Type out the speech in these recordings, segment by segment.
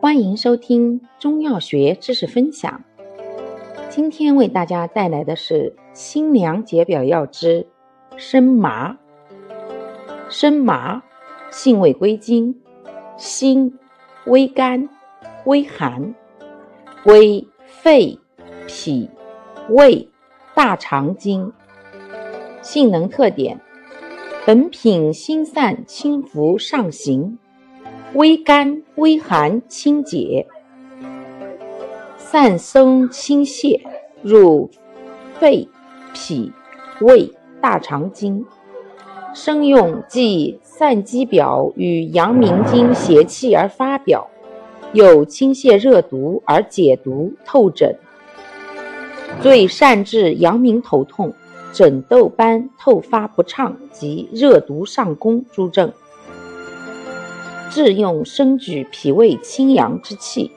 欢迎收听中药学知识分享。今天为大家带来的是清凉解表药之生麻。生麻性味归经：辛，微甘，微寒，归肺、脾、胃、大肠经。性能特点：本品辛散清服上行。微甘微寒清解，散生清泻，入肺、脾、胃、大肠经。生用即散积表与阳明经邪气而发表，有清泻热毒而解毒透疹。最善治阳明头痛、疹痘斑透发不畅及热毒上攻诸症。治用生举脾胃清阳之气，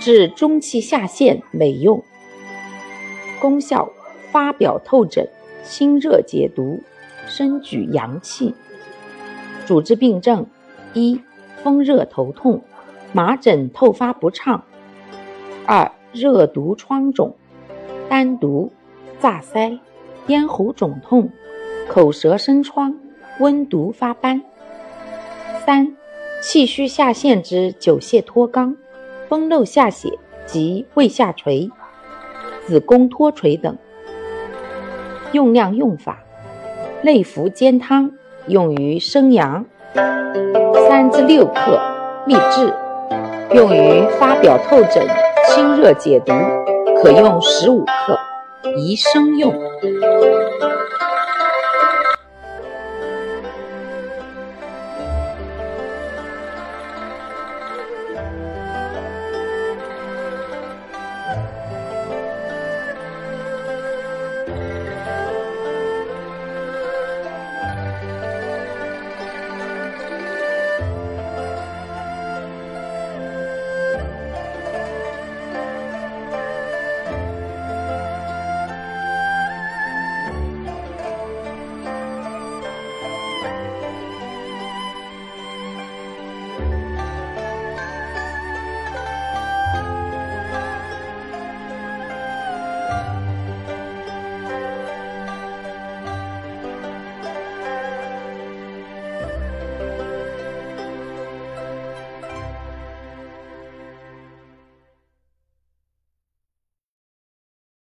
治中气下陷美用。功效：发表透疹，清热解毒，生举阳气。主治病症：一、风热头痛，麻疹透发不畅；二、热毒疮肿，丹毒、炸腮、咽喉肿痛，口舌生疮，温毒发斑；三。气虚下陷之久泻脱肛、崩漏下血及胃下垂、子宫脱垂等。用量用法：内服煎汤，用于生阳，三至六克，秘制；用于发表透疹、清热解毒，可用十五克，宜生用。